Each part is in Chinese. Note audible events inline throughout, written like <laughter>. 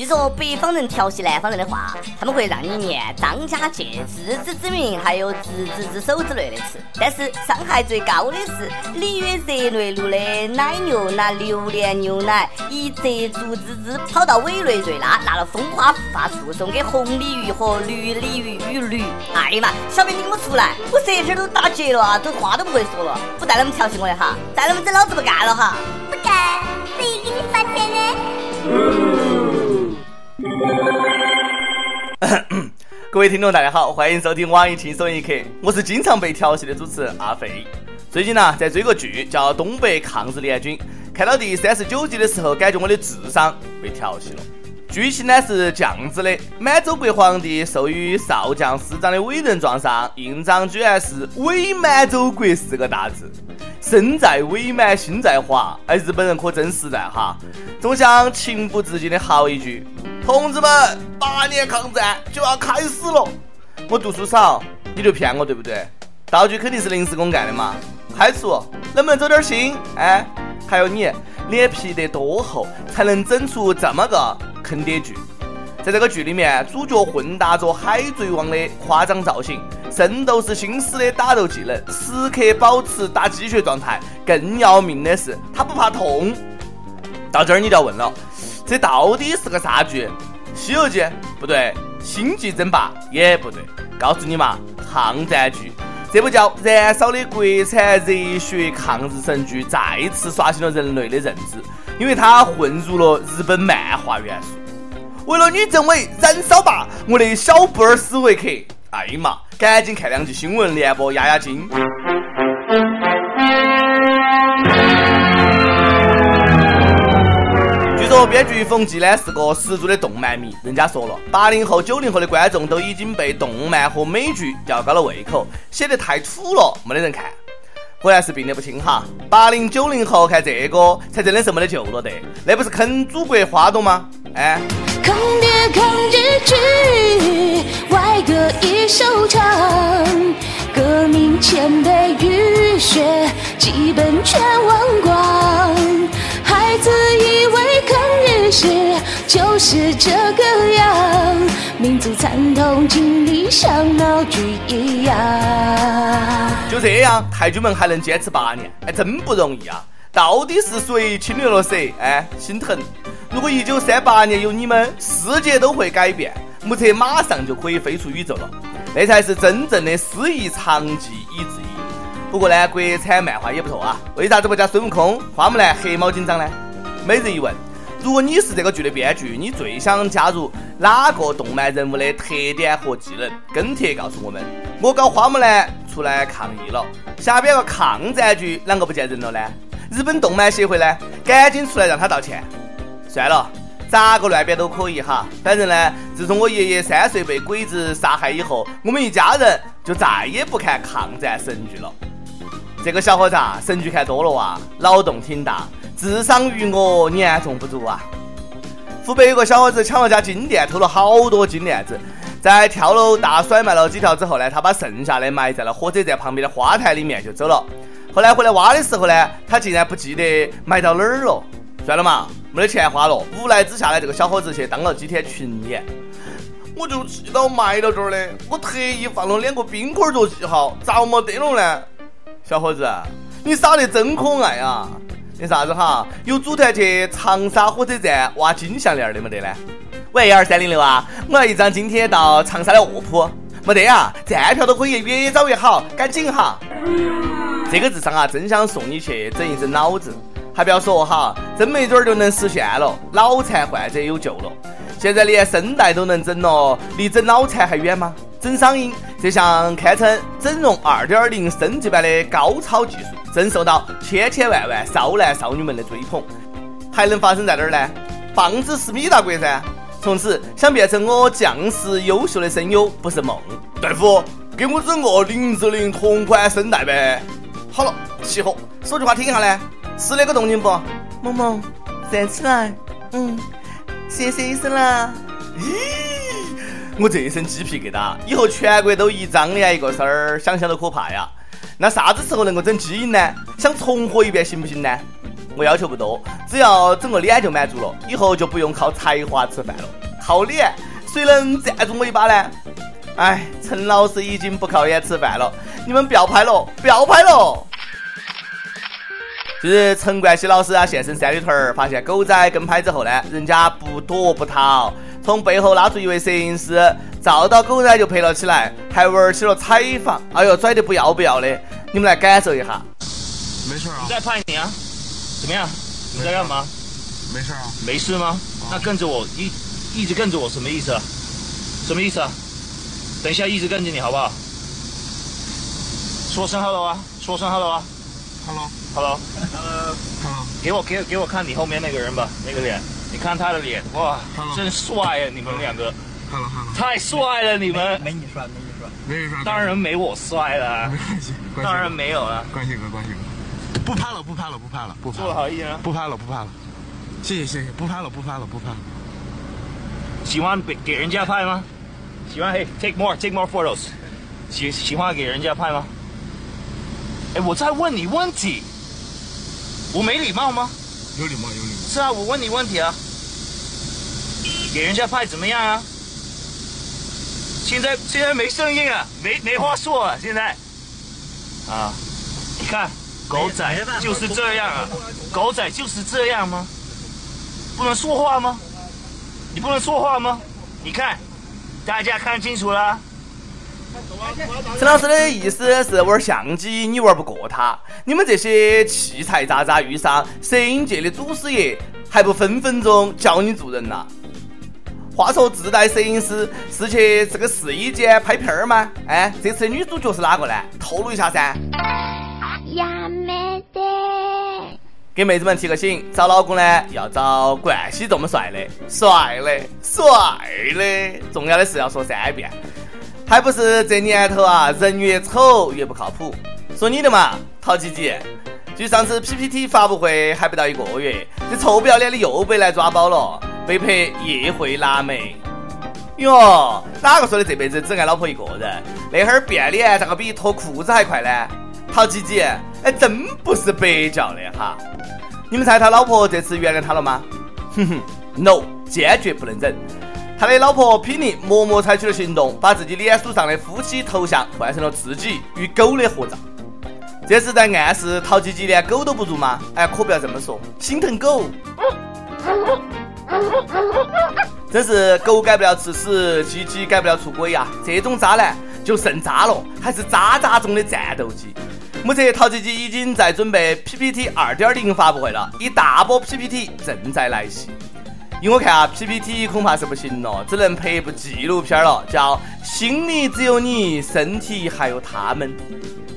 据说北方人调戏南方人的话，他们会让你念张家界、自知之明，还有执子之手之类的词。但是伤害最高的是里约热内卢的奶牛拿榴莲牛奶以泽竹之姿跑到委内瑞拉，拿了风花护发素送给红鲤鱼和绿鲤鱼与驴。哎呀妈，小编你给我出来，我舌头都打结了啊，都话都不会说了。不带那么调戏我的哈，再那么整老子不干了哈。不干，谁给你发钱的？<laughs> <coughs> 各位听众，大家好，欢迎收听网易轻松一刻，我是经常被调戏的主持人阿飞。最近呢，在追个剧叫《东北抗日联军》，看到第三十九集的时候，感觉我的智商被调戏了。剧情呢是这样子的：满洲国皇帝授予少将师长的委任状上印章居然是“伪满洲国”四个大字。身在伪满，心在华。哎，日本人可真实在哈！总想情不自禁的嚎一句：“同志们，八年抗战就要开始了！”我读书少，你就骗我对不对？道具肯定是临时工干的嘛！开除，能不能走点心？哎，还有你，脸皮得多厚，才能整出这么个坑爹剧？在这个剧里面，主角混搭着海贼王的夸张造型。圣斗士星矢的打斗技能，时刻保持打鸡血状态。更要命的是，他不怕痛。到这儿你就要问了，这到底是个啥剧？《西游记》不对，《星际争霸》也不对。告诉你嘛，抗战剧。这部叫《燃烧》的国产热血抗日神剧，再次刷新了人类的认知，因为它混入了日本漫画元素。为了女政委，燃烧吧，我的小布尔斯维克！哎呀妈！赶紧看两集新闻联播压压惊。编剧冯骥呢是个十足的动漫迷，人家说了，八零后、九零后的观众都已经被动漫和美剧吊高了胃口，写得太土了，没得人看。果然是病得不轻哈！八零九零后看这个才真的是没得救了的，那不是坑祖国花朵吗？哎。抗跌抗日剧，外歌已收场，革命前辈浴血，基本全忘光。就是这个样，民族惨痛经历像闹剧一样。就这样，太君们还能坚持八年，哎，真不容易啊！到底是谁侵略了谁？哎，心疼。如果一九三八年有你们，世界都会改变，目测马上就可以飞出宇宙了。那才是真正的诗意长记以制夷。不过呢，国产漫画也不错啊，为啥子不加孙悟空、花木兰、黑猫警长呢？每日一问：如果你是这个剧的编剧，你最想加入哪个动漫人物的特点和技能？跟帖告诉我们。我搞花木兰出来抗议了，下边个抗战剧啷个不见人了呢？日本动漫协会呢，赶紧出来让他道歉。算了，咋个乱编都可以哈。反正呢，自从我爷爷三岁被鬼子杀害以后，我们一家人就再也不看抗战神剧了。这个小伙子，神剧看多了哇，脑洞挺大，智商与我严重不足啊。湖北有个小伙子抢了家金店，偷了好多金链子，在跳楼大甩卖了几条之后呢，他把剩下的埋在了火车站旁边的花坛里面就走了。后来回来挖的时候呢，他竟然不记得埋到哪儿了。算了嘛。没得钱花了，无奈之下呢，这个小伙子去当了几天群演。我就记到埋到这儿的，我特意放了两个冰棍做记号，咋没得了呢？小伙子，你傻得真可爱啊！那啥子哈，有组团去长沙火车站挖金项链的没得呢？喂，二三零六啊，我要一张今天到长沙的卧铺。没得啊，站票都可以越早越好，赶紧哈！这个智商啊，真想送你去整一整脑子。还不要说哈，真没准儿就能实现了，脑残患者有救了。现在连声带都能整了，离整脑残还远吗？整嗓音这项堪称整容二点零升级版的高超技术，正受到千千万万少男少女们的追捧。还能发生在哪儿呢？棒子是米大国噻。从此想变成我将士优秀的声优不是梦。大夫，给我整个林志玲同款声带呗。好了，齐合，说句话听一下呢。是那个动静不？萌萌，站起来。嗯，谢谢医生啦。咦，我这一身鸡皮疙瘩，以后全国都一张脸一个声儿，想想都可怕呀。那啥子时候能够整基因呢？想重活一遍行不行呢？我要求不多，只要整个脸就满足了，以后就不用靠才华吃饭了，靠脸，谁能赞助我一把呢？哎，陈老师已经不靠脸吃饭了，你们不要拍了，不要拍了。就是陈冠希老师啊，现身三里屯儿，发现狗仔跟拍之后呢，人家不躲不逃，从背后拉住一位摄影师，照到狗仔就拍了起来，还玩起了采访。哎呦，拽得不要不要的，你们来感受一下。没事啊，在拍你啊？怎么样？你在干嘛？没事啊。没事吗？那跟着我一一直跟着我什么意思啊？什么意思啊？等一下一直跟着你好不好？说声 hello 啊，说声 hello 啊 Hello，，hello。Hello，给我给给我看你后面那个人吧，那个脸，你看他的脸，哇真帅啊！你们两个太帅了，你们没你帅，没你帅。没你帅。当然没我帅了没，关系，当然没有了。关系哥，关系哥，不拍了，不拍了，不拍了，不拍了！不拍了，不拍了，谢谢谢谢，不拍了，不拍了，不拍了。喜欢给给人家拍吗？喜欢嘿，take more take more photos。喜喜欢给人家拍吗？哎，我在问你问题，我没礼貌吗？有礼貌，有礼貌。是啊，我问你问题啊。给人家拍怎么样啊？现在现在没声音啊，没没话说啊，现在。啊，你看，狗仔就是这样啊，狗仔就是这样吗？不能说话吗？你不能说话吗？你看，大家看清楚了。陈老师的意思是玩相机你玩不过他，你们这些器材渣渣遇上摄影界的祖师爷，还不分分钟教你做人呐？话说自带摄影师是去这个试衣间拍片儿吗？哎，这次的女主角是哪个呢？透露一下噻。やめて。给妹子们提个醒，找老公呢要找冠希这么帅的，帅的，帅的，重要的是要说三遍。 还不是这年头啊，人越丑越不靠谱。说你的嘛，陶吉吉。距上次 PPT 发布会还不到一个月，这臭不要脸的又被来抓包了，被拍夜会腊梅。哟，哪个说的这辈子只爱老婆一个人？那会儿变脸咋个比脱裤子还快呢？陶吉吉，哎，真不是白叫的哈！你们猜他老婆这次原谅他了吗？哼哼，no，坚决不能忍。他的老婆品宁默默采取了行动，把自己脸书上的夫妻头像换成了自己与狗的合照。这是在暗示陶吉吉连狗都不如吗？哎，可不要这么说，心疼狗。真是狗改不了吃屎，鸡鸡改不了出轨呀、这种渣男就剩渣了，还是渣渣中的战斗机。目前，陶吉吉已经在准备 PPT 二点零发布会了，一大波 PPT 正在来袭。因为我看啊，PPT 恐怕是不行了，只能拍一部纪录片了，叫《心里只有你，身体还有他们》。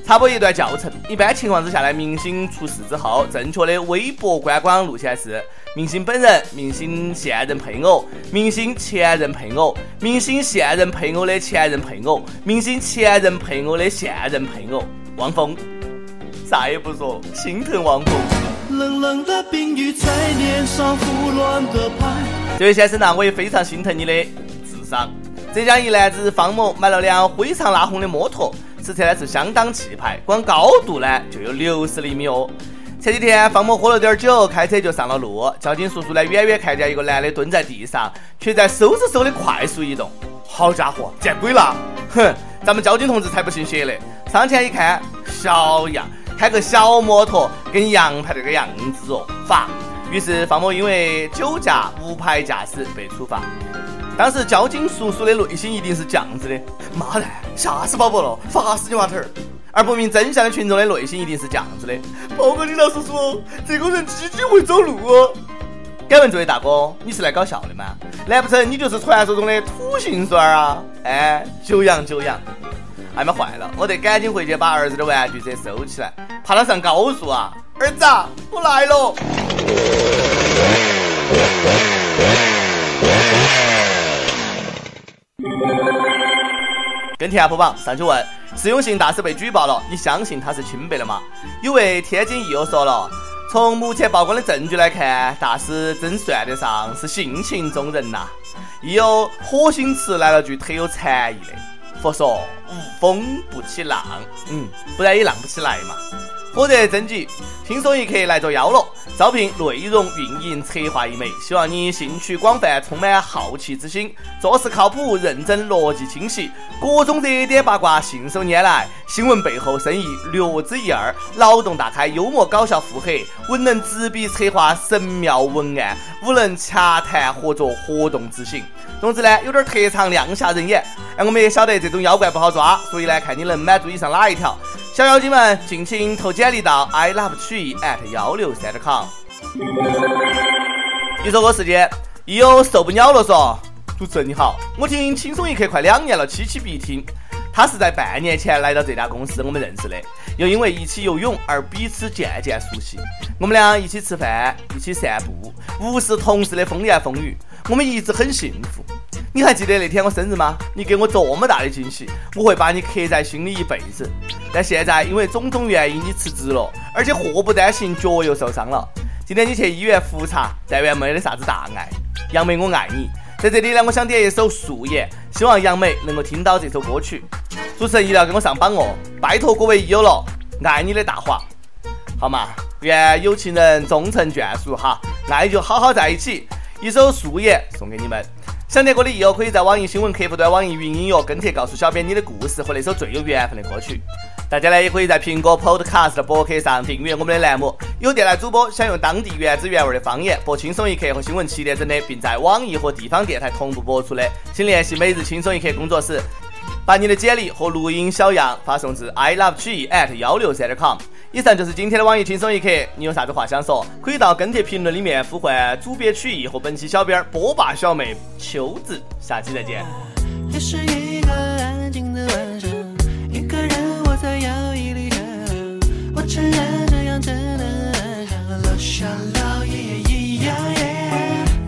插播一段教程：一般情况之下呢，明星出事之后，正确的微博观光路线是：明星本人、明星现任配偶、明星前任配偶、明星现任配偶的前任配偶、明星前任配偶的现任配偶。汪峰，啥也不说，心疼汪峰。冷冷的冰雨在脸上胡乱的拍。这位先生呢，我也非常心疼你的智商。浙江一男子方某买了辆灰长拉红的摩托，此车呢是相当气派，光高度呢就有六十厘米哦。前几天方某喝了点酒，开车就上了路，交警叔叔呢远远看见一个男的蹲在地上，却在嗖嗖嗖的快速移动。好家伙，见鬼了！哼，咱们交警同志才不信邪嘞！上前一看，小样，开个小摩托跟洋排这个样子哦，罚。于是方某因为酒驾无牌驾驶被处罚。当时交警叔叔的内心一定是这样子的：妈蛋，吓死宝宝了，罚死你娃头儿！而不明真相的群众的内心一定是这样子的：报告警察叔叔，这个人鸡鸡会走路哦。敢问这位大哥，你是来搞笑的吗？难不成你就是传说中的土行孙儿啊？哎，久仰久仰。哎妈坏了，我得赶紧回去把儿子的玩具车收起来，怕他上高速啊！儿子，我来了。跟帖播榜上去问：实用性大师被举报了，你相信他是清白的吗？有位天津益友说了，从目前曝光的证据来看，大师真算得上是性情中人呐。亦有火星池来了句特有禅意的：佛说无风不起浪，嗯，不然也浪不起来嘛。火热征集，轻松一刻来作妖了。招聘内容运营策划一枚，希望你兴趣广泛，充满好奇之心，做事靠谱、认真、逻辑清晰，各种热点八卦信手拈来，新闻背后深意略知一二，脑洞大开、幽默搞笑腹黑，文能执笔策划神妙文案，武能洽谈合作活动执行。总之呢，有点特长，亮瞎人眼。哎，我们也晓得这种妖怪不好抓，所以呢，看你能满足以上哪一条。小妖精们，尽情投简历到 i love 曲艺 at 幺六三 com。一说个时间，一友受不了了，说：“主持人你好，我听轻松一刻快两年了，期期必听。他是在半年前来到这家公司，我们认识的，又因为一起游泳而彼此渐渐熟悉。我们俩一起吃饭，一起散步，无视同事的风言风语，我们一直很幸福。”你还记得那天我生日吗？你给我这么大的惊喜，我会把你刻在心里一辈子。但现在因为种种原因，你辞职了，而且祸不单行，脚又受伤了。今天你去医院复查，但愿没得啥子大碍。杨梅，我爱你。在这里呢，我想点一首《素颜》，希望杨梅能够听到这首歌曲。主持人一定要给我上榜哦，拜托各位益友了，爱你的大华，好嘛？愿有情人终成眷属哈，爱就好好在一起。一首《素颜》送给你们。想听歌的益友可以在网易新闻客户端、网易云音乐跟帖告诉小编你的故事和那首最有缘分的歌曲。大家呢也可以在苹果 Podcast 博客上订阅我们的栏目。有电台主播想用当地原汁原味的方言播《轻松一刻》和新闻七点整的，并在网易和地方电台同步播出的，请联系每日轻松一刻工作室，把你的简历和录音小样发送至 i love 曲艺 at 幺六三 com。以上就是今天的网易轻松一刻，你有啥子话想说？可以到跟帖评论里面呼唤主编曲艺和本期小编波霸小妹秋子。下期再见。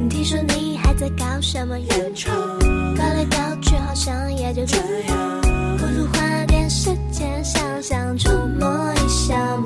听说你还在搞什么原创，这样。不如花点时间想想，触摸一下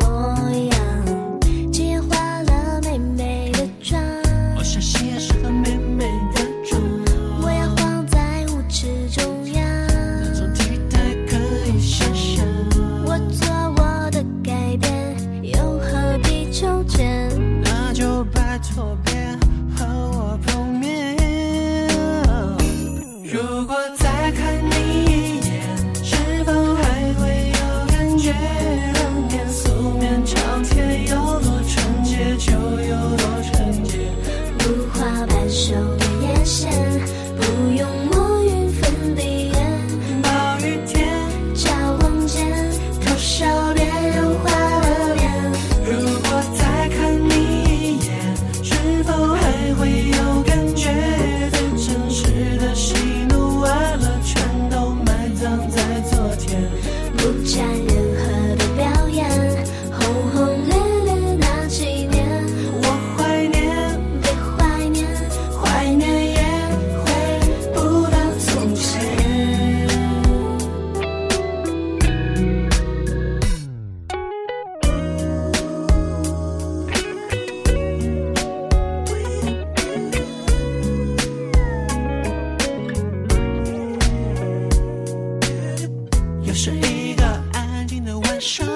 上，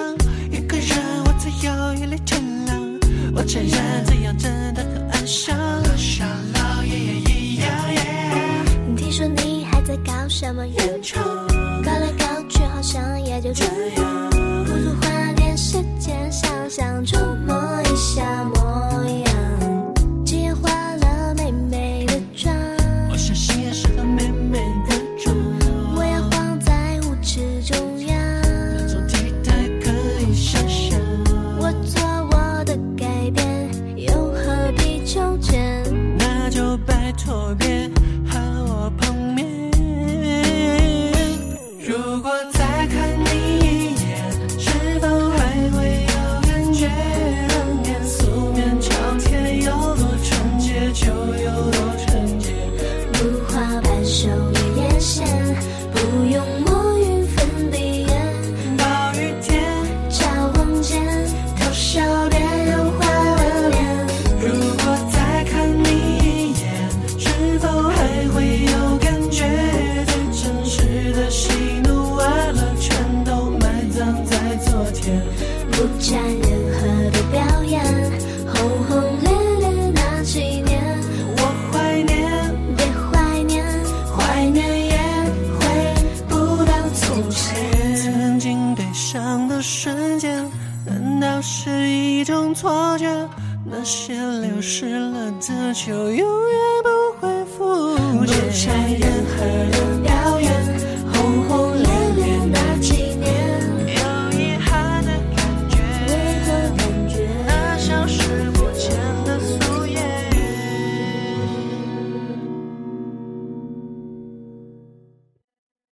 一个人我在摇椅里乘凉。我承认这样真的很安详，和像老爷爷一样。听说你还在搞什么原创，搞来搞去好像也就这样。不如花点时间想想，现曾经对上的瞬间，难道是一种错觉？那些流失了的，就永远不会复见。不在人海。